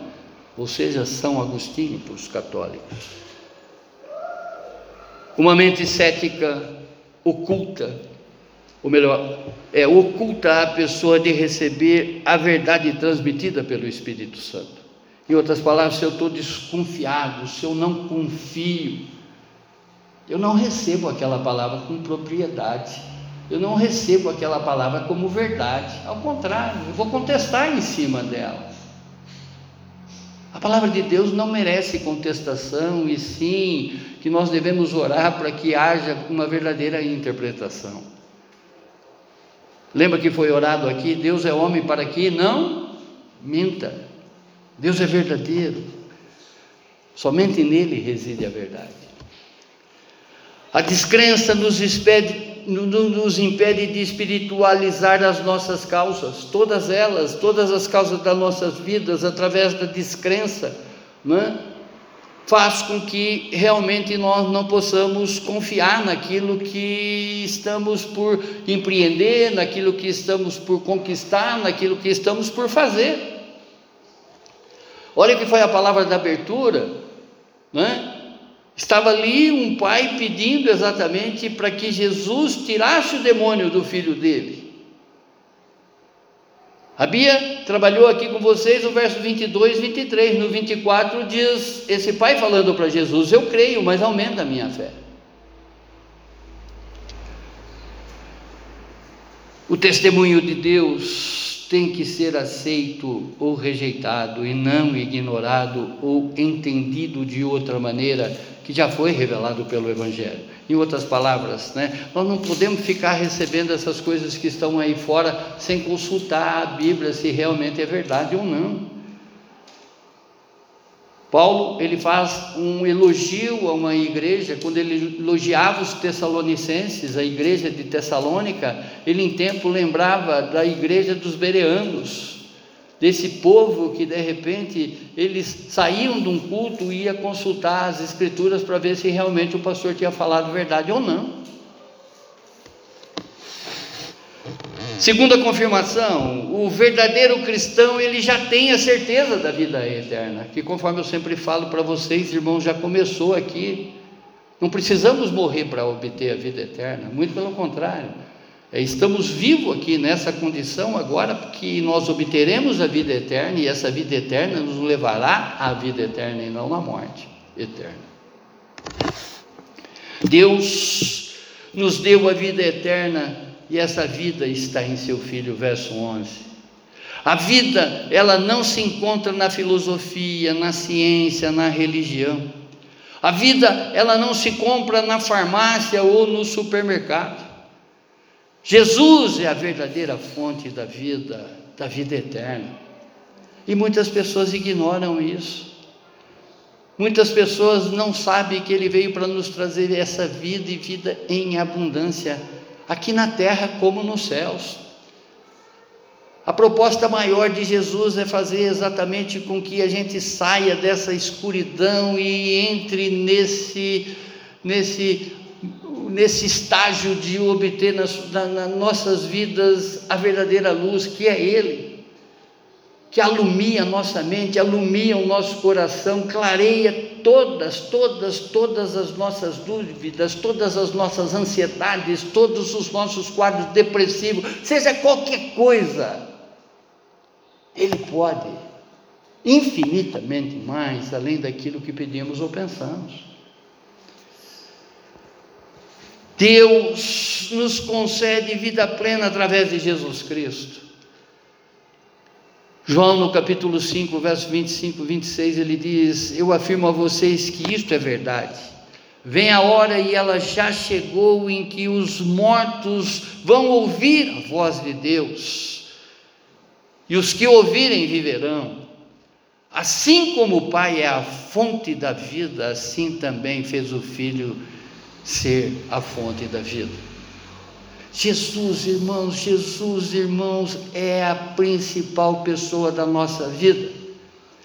ou seja, São Agostinho para os católicos. Uma mente cética oculta, ou melhor, é oculta a pessoa de receber a verdade transmitida pelo Espírito Santo. Em outras palavras, se eu estou desconfiado, se eu não confio, eu não recebo aquela palavra com propriedade. Eu não recebo aquela palavra como verdade. Ao contrário, eu vou contestar em cima dela. A palavra de Deus não merece contestação, e sim que nós devemos orar para que haja uma verdadeira interpretação. Lembra que foi orado aqui? Deus é homem para que não minta. Deus é verdadeiro. Somente nele reside a verdade. A descrença nos impede, nos impede de espiritualizar as nossas causas, todas elas, todas as causas das nossas vidas, através da descrença, né? Faz com que realmente nós não possamos confiar naquilo que estamos por empreender, naquilo que estamos por conquistar, naquilo que estamos por fazer. Olha que foi a palavra da abertura, né? Estava ali um pai pedindo exatamente para que Jesus tirasse o demônio do filho dele. A Bia trabalhou aqui com vocês o verso 22, 23. No 24 diz esse pai falando para Jesus: Eu creio, mas aumenta a minha fé. O testemunho de Deus tem que ser aceito ou rejeitado, e não ignorado ou entendido de outra maneira que já foi revelado pelo Evangelho. Em outras palavras, né, nós não podemos ficar recebendo essas coisas que estão aí fora sem consultar a Bíblia se realmente é verdade ou não. Paulo ele faz um elogio a uma igreja quando ele elogiava os tessalonicenses, a igreja de Tessalônica, ele em tempo lembrava da igreja dos bereanos, desse povo que de repente eles saíam de um culto e ia consultar as escrituras para ver se realmente o pastor tinha falado verdade ou não. Segunda confirmação, o verdadeiro cristão ele já tem a certeza da vida eterna, que conforme eu sempre falo para vocês, irmãos, já começou aqui. Não precisamos morrer para obter a vida eterna, muito pelo contrário. É, estamos vivos aqui nessa condição agora, porque nós obteremos a vida eterna e essa vida eterna nos levará à vida eterna e não à morte eterna. Deus nos deu a vida eterna e essa vida está em seu Filho, verso 11. A vida, ela não se encontra na filosofia, na ciência, na religião. A vida, ela não se compra na farmácia ou no supermercado. Jesus é a verdadeira fonte da vida, da vida eterna. E muitas pessoas ignoram isso. Muitas pessoas não sabem que Ele veio para nos trazer essa vida e vida em abundância, aqui na terra como nos céus. A proposta maior de Jesus é fazer exatamente com que a gente saia dessa escuridão e entre nesse, nesse nesse estágio de obter nas, na, nas nossas vidas a verdadeira luz, que é Ele, que alumia a nossa mente, alumia o nosso coração, clareia todas, todas, todas as nossas dúvidas, todas as nossas ansiedades, todos os nossos quadros depressivos, seja qualquer coisa, Ele pode infinitamente mais além daquilo que pedimos ou pensamos. Deus nos concede vida plena através de Jesus Cristo. João, no capítulo 5, verso 25 e 26, ele diz: Eu afirmo a vocês que isto é verdade. Vem a hora e ela já chegou em que os mortos vão ouvir a voz de Deus, e os que ouvirem viverão. Assim como o Pai é a fonte da vida, assim também fez o Filho ser a fonte da vida. Jesus, irmãos, Jesus, irmãos, é a principal pessoa da nossa vida.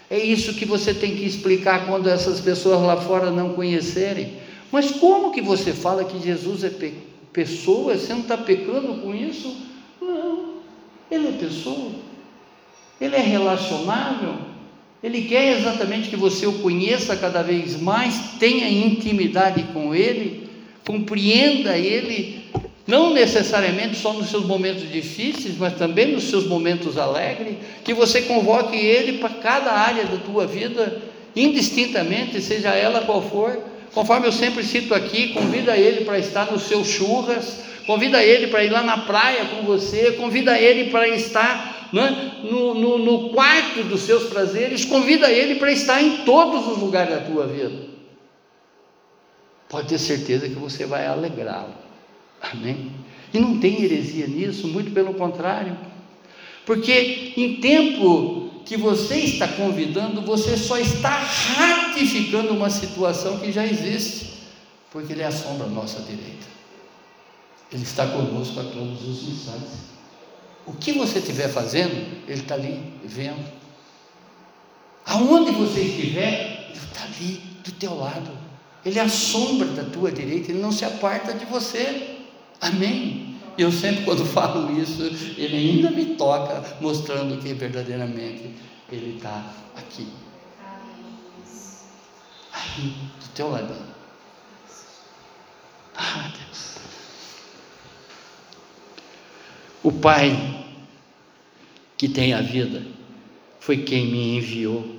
É isso que você tem que explicar quando essas pessoas lá fora não conhecerem. Mas como que você fala que Jesus é pe pessoa? Você não está pecando com isso? Não, ele é pessoa, ele é relacionável, ele quer exatamente que você o conheça cada vez mais, tenha intimidade com Ele, compreenda Ele, não necessariamente só nos seus momentos difíceis, mas também nos seus momentos alegres, que você convoque Ele para cada área da tua vida, indistintamente, seja ela qual for. Conforme eu sempre cito aqui, convida Ele para estar nos seus churras, convida Ele para ir lá na praia com você, convida Ele para estar é? no, no, no quarto dos seus prazeres, convida ele para estar em todos os lugares da tua vida. Pode ter certeza que você vai alegrá-lo. Amém? E não tem heresia nisso, muito pelo contrário. Porque em tempo que você está convidando, você só está ratificando uma situação que já existe, porque Ele é a sombra à nossa direita. Ele está conosco a todos os instantes. O que você estiver fazendo, Ele está ali vendo. Aonde você estiver, Ele está ali do teu lado. Ele é a sombra da tua direita, Ele não se aparta de você. Amém. Eu sempre, quando falo isso, Ele ainda me toca, mostrando que verdadeiramente Ele está aqui. Aí, do teu lado. Ah, Deus. O Pai que tem a vida foi quem me enviou,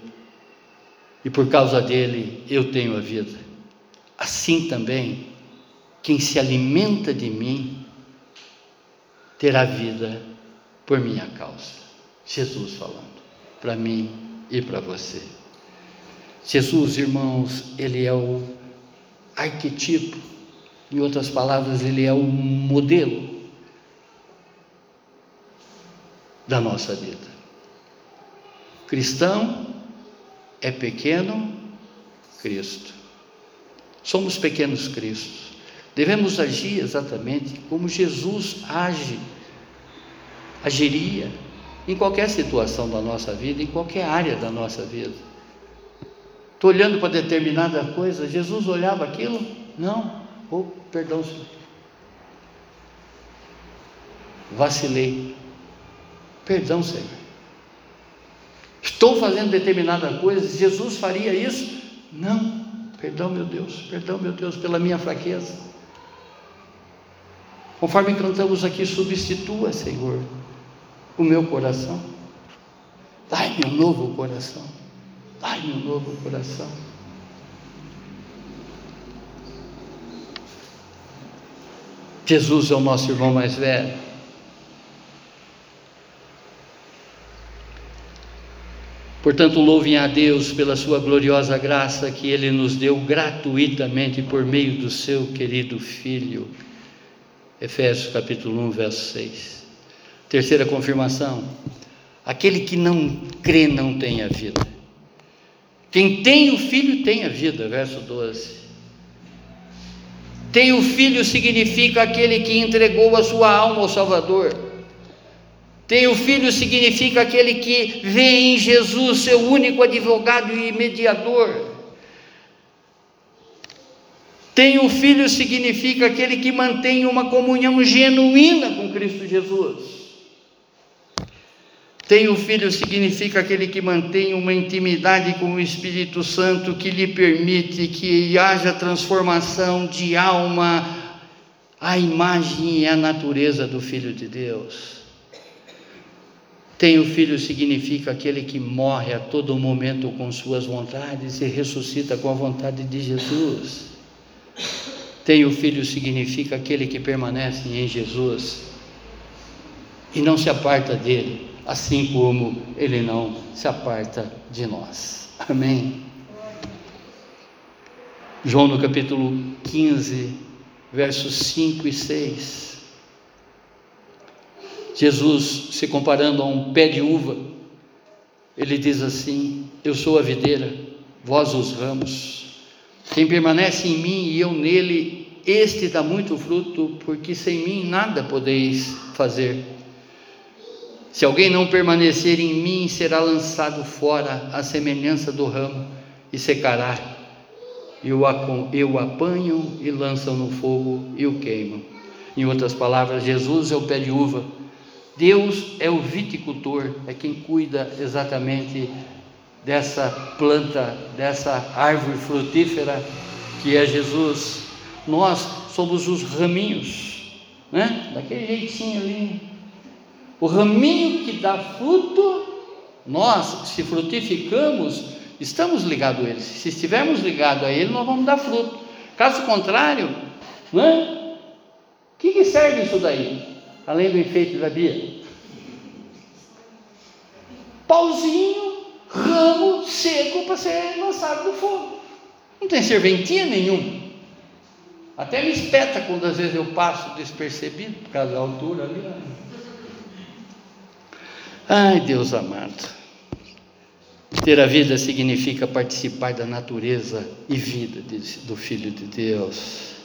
e por causa dele eu tenho a vida. Assim também, quem se alimenta de mim terá vida por minha causa. Jesus falando, para mim e para você. Jesus, irmãos, ele é o arquetipo, em outras palavras, ele é o modelo da nossa vida. Cristão é pequeno Cristo. Somos pequenos Cristos. Devemos agir exatamente como Jesus age, agiria em qualquer situação da nossa vida, em qualquer área da nossa vida. Estou olhando para determinada coisa, Jesus olhava aquilo? Não. Oh, perdão, Senhor. Vacilei. Perdão, Senhor. Estou fazendo determinada coisa, Jesus faria isso? Não. Perdão, meu Deus, perdão, meu Deus, pela minha fraqueza. Conforme cantamos aqui, substitua, Senhor, o meu coração. Dai-me um novo coração. Dai-me um novo coração. Jesus é o nosso irmão mais velho. Portanto, louvem a Deus pela sua gloriosa graça que Ele nos deu gratuitamente por meio do seu querido Filho. Efésios capítulo 1, verso 6. Terceira confirmação: aquele que não crê não tem a vida. Quem tem o Filho tem a vida, verso 12. Tem o Filho significa aquele que entregou a sua alma ao Salvador. Tem o Filho significa aquele que vê em Jesus seu único advogado e mediador. Tem o Filho significa aquele que mantém uma comunhão genuína com Cristo Jesus. Tem o Filho significa aquele que mantém uma intimidade com o Espírito Santo que lhe permite que haja transformação de alma à imagem e à natureza do Filho de Deus. Tem o filho significa aquele que morre a todo momento com suas vontades e ressuscita com a vontade de Jesus. Tem o filho significa aquele que permanece em Jesus e não se aparta dele, assim como ele não se aparta de nós. Amém. João no capítulo 15, versos 5 e 6. Jesus, se comparando a um pé de uva, ele diz assim: Eu sou a videira, vós os ramos. Quem permanece em mim e eu nele, este dá muito fruto, porque sem mim nada podeis fazer. Se alguém não permanecer em mim, será lançado fora, à semelhança do ramo, e secará. Eu, eu apanho e lançam no fogo e o queimam. Em outras palavras, Jesus é o pé de uva, Deus é o viticultor, é quem cuida exatamente dessa planta, dessa árvore frutífera que é Jesus. Nós somos os raminhos, né? Daquele jeitinho ali, o raminho que dá fruto, nós, se frutificamos, estamos ligados a ele. Se estivermos ligados a ele, nós vamos dar fruto. Caso contrário, né? o que, que serve isso daí? Além do enfeite da Bia? Pauzinho, ramo seco para ser lançado no fogo. Não tem serventia nenhuma. Até me espeta quando às vezes eu passo despercebido, por causa da altura ali. Né? Ai, Deus amado. Ter a vida significa participar da natureza e vida do Filho de Deus.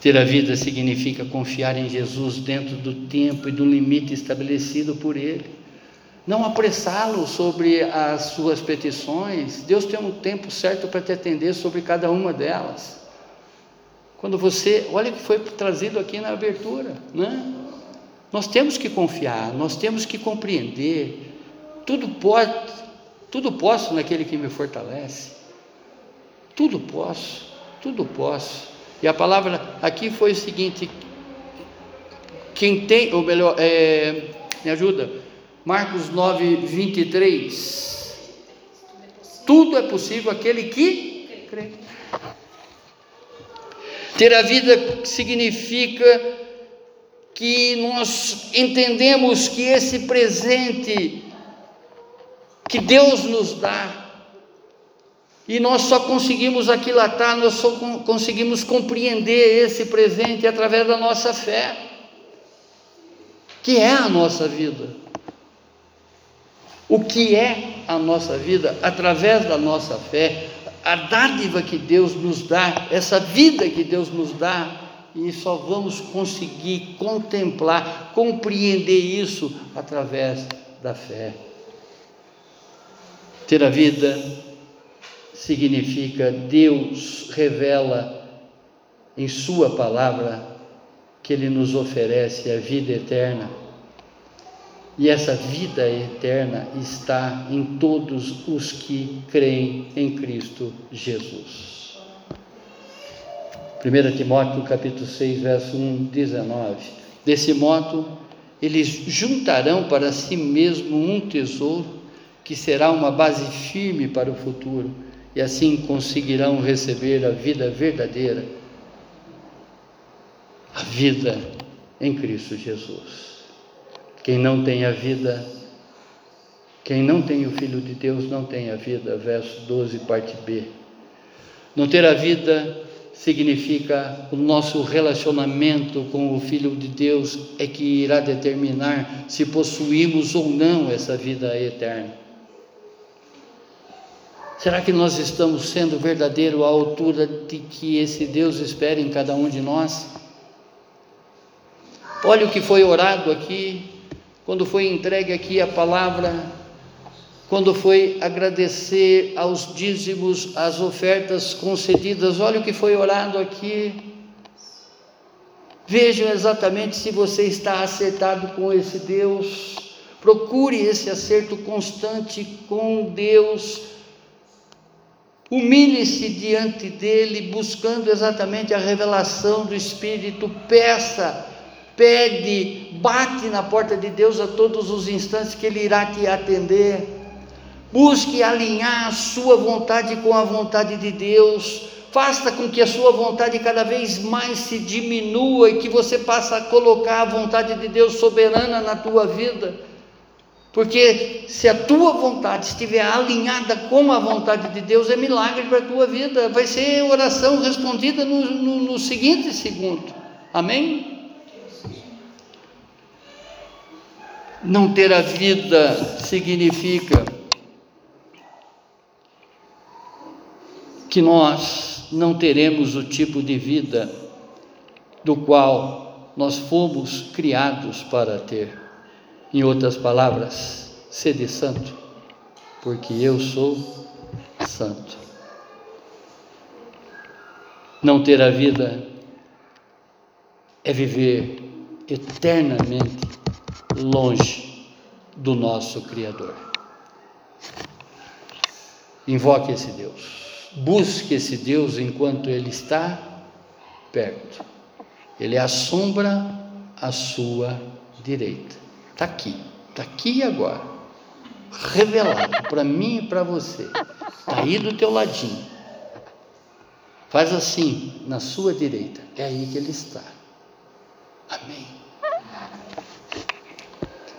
Ter a vida significa confiar em Jesus dentro do tempo e do limite estabelecido por Ele. Não apressá-lo sobre as suas petições. Deus tem um tempo certo para te atender sobre cada uma delas. Quando você, olha o que foi trazido aqui na abertura, né? Nós temos que confiar, nós temos que compreender. Tudo pode, tudo posso naquele que me fortalece. Tudo posso, tudo posso. E a palavra aqui foi o seguinte: quem tem, ou melhor, é, me ajuda, Marcos 9, 23. Tudo é possível aquele que crê. Ter a vida significa que nós entendemos que esse presente que Deus nos dá, e nós só conseguimos aquilatar, nós só conseguimos compreender esse presente através da nossa fé, que é a nossa vida. O que é a nossa vida através da nossa fé, a dádiva que Deus nos dá, essa vida que Deus nos dá, e só vamos conseguir contemplar, compreender isso através da fé. Ter a vida significa Deus revela em Sua palavra que Ele nos oferece a vida eterna. E essa vida eterna está em todos os que creem em Cristo Jesus. 1 Timóteo capítulo 6, verso 1, 19. Desse modo, eles juntarão para si mesmo um tesouro que será uma base firme para o futuro, e assim conseguirão receber a vida verdadeira, a vida em Cristo Jesus. Quem não tem a vida, quem não tem o Filho de Deus não tem a vida, verso 12, parte B. Não ter a vida significa o nosso relacionamento com o Filho de Deus é que irá determinar se possuímos ou não essa vida eterna. Será que nós estamos sendo verdadeiro à altura de que esse Deus espera em cada um de nós? Olha o que foi orado aqui, quando foi entregue aqui a palavra quando foi agradecer aos dízimos, às ofertas concedidas, olha o que foi orado aqui. Vejam exatamente se você está acertado com esse Deus. Procure esse acerto constante com Deus. Humilhe-se diante dele, buscando exatamente a revelação do Espírito. Peça, pede, bate na porta de Deus a todos os instantes que ele irá te atender. Busque alinhar a sua vontade com a vontade de Deus. Faça com que a sua vontade cada vez mais se diminua e que você passe a colocar a vontade de Deus soberana na tua vida. Porque se a tua vontade estiver alinhada com a vontade de Deus, é milagre para a tua vida. Vai ser oração respondida no, no, no seguinte segundo. Amém? Não ter a vida significa que nós não teremos o tipo de vida do qual nós fomos criados para ter. Em outras palavras, sede santo, porque eu sou santo. Não ter a vida é viver eternamente longe do nosso Criador. Invoque esse Deus, busque esse Deus enquanto Ele está perto. Ele assombra a sua direita. Está aqui, está aqui agora. Revelado para mim e para você. Está aí do teu ladinho. Faz assim, na sua direita. É aí que ele está. Amém.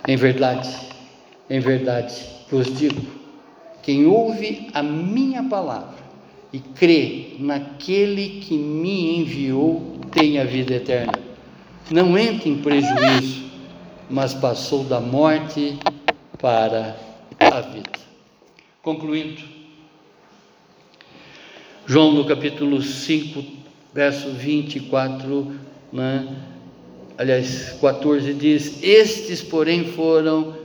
Em verdade, em verdade, vos digo: quem ouve a minha palavra e crê naquele que me enviou tem a vida eterna. Não entre em prejuízo mas passou da morte para a vida. Concluindo, João no capítulo 5, verso 24, né? aliás, 14 diz: Estes, porém, foram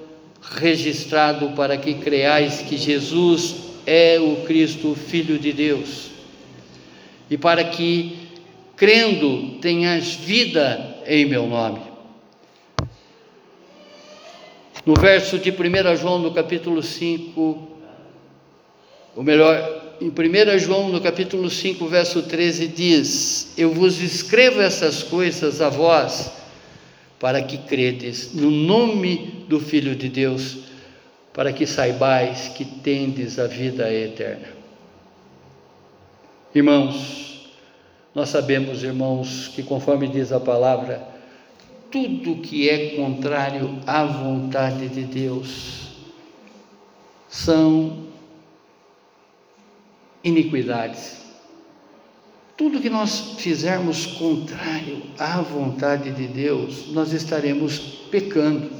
registrados para que creais que Jesus é o Cristo, Filho de Deus, e para que, crendo, tenhas vida em meu nome. No verso de 1 João, no capítulo 5, ou melhor, em 1 João, no capítulo 5, verso 13, diz: Eu vos escrevo essas coisas a vós, para que credes no nome do Filho de Deus, para que saibais que tendes a vida eterna. Irmãos, nós sabemos, irmãos, que conforme diz a palavra, tudo que é contrário à vontade de Deus são iniquidades. Tudo que nós fizermos contrário à vontade de Deus, nós estaremos pecando.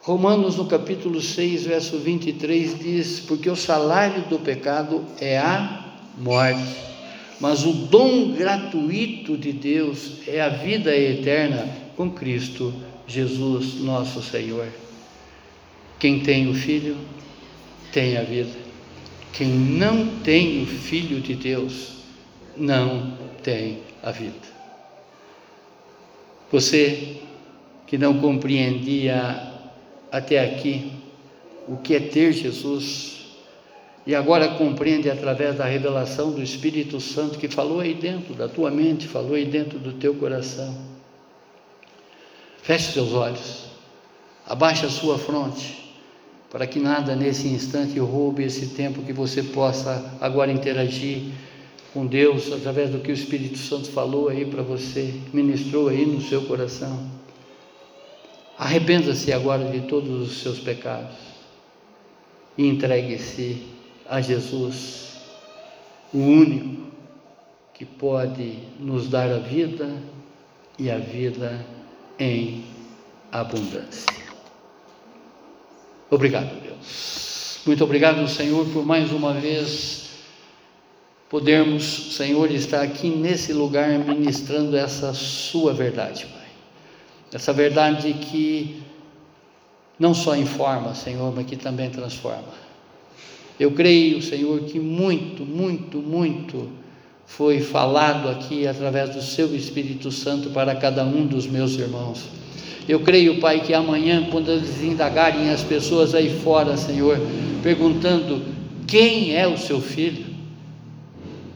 Romanos, no capítulo 6, verso 23, diz: Porque o salário do pecado é a morte mas o dom gratuito de Deus é a vida eterna com Cristo Jesus, nosso Senhor. Quem tem o Filho, tem a vida. Quem não tem o Filho de Deus, não tem a vida. Você que não compreendia até aqui o que é ter Jesus, e agora compreende através da revelação do Espírito Santo que falou aí dentro da tua mente, falou aí dentro do teu coração. Feche seus olhos, abaixe a sua fronte, para que nada nesse instante roube esse tempo que você possa agora interagir com Deus através do que o Espírito Santo falou aí para você, ministrou aí no seu coração. Arrependa-se agora de todos os seus pecados e entregue-se a Jesus, o único que pode nos dar a vida e a vida em abundância. Obrigado, Deus. Muito obrigado, Senhor, por mais uma vez podermos, Senhor, estar aqui nesse lugar ministrando essa Sua verdade, Pai. Essa verdade que não só informa, Senhor, mas que também transforma. Eu creio, Senhor, que muito, muito, muito foi falado aqui através do Seu Espírito Santo para cada um dos meus irmãos. Eu creio, Pai, que amanhã, quando eles indagarem as pessoas aí fora, Senhor, perguntando quem é o seu filho,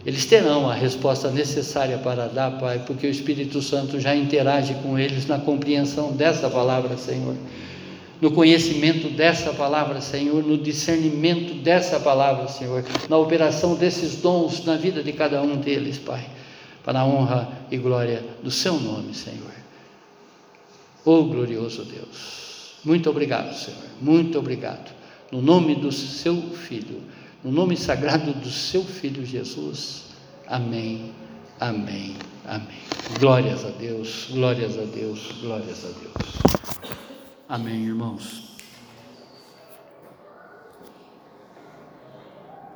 eles terão a resposta necessária para dar, Pai, porque o Espírito Santo já interage com eles na compreensão dessa palavra, Senhor no conhecimento dessa palavra, Senhor, no discernimento dessa palavra, Senhor, na operação desses dons na vida de cada um deles, Pai, para a honra e glória do Seu nome, Senhor. Oh glorioso Deus, Muito obrigado, Senhor. Muito obrigado. No nome do seu filho, no nome sagrado do seu filho Jesus. Amém. Amém. Amém. Glórias a Deus. Glórias a Deus. Glórias a Deus. Amém, irmãos.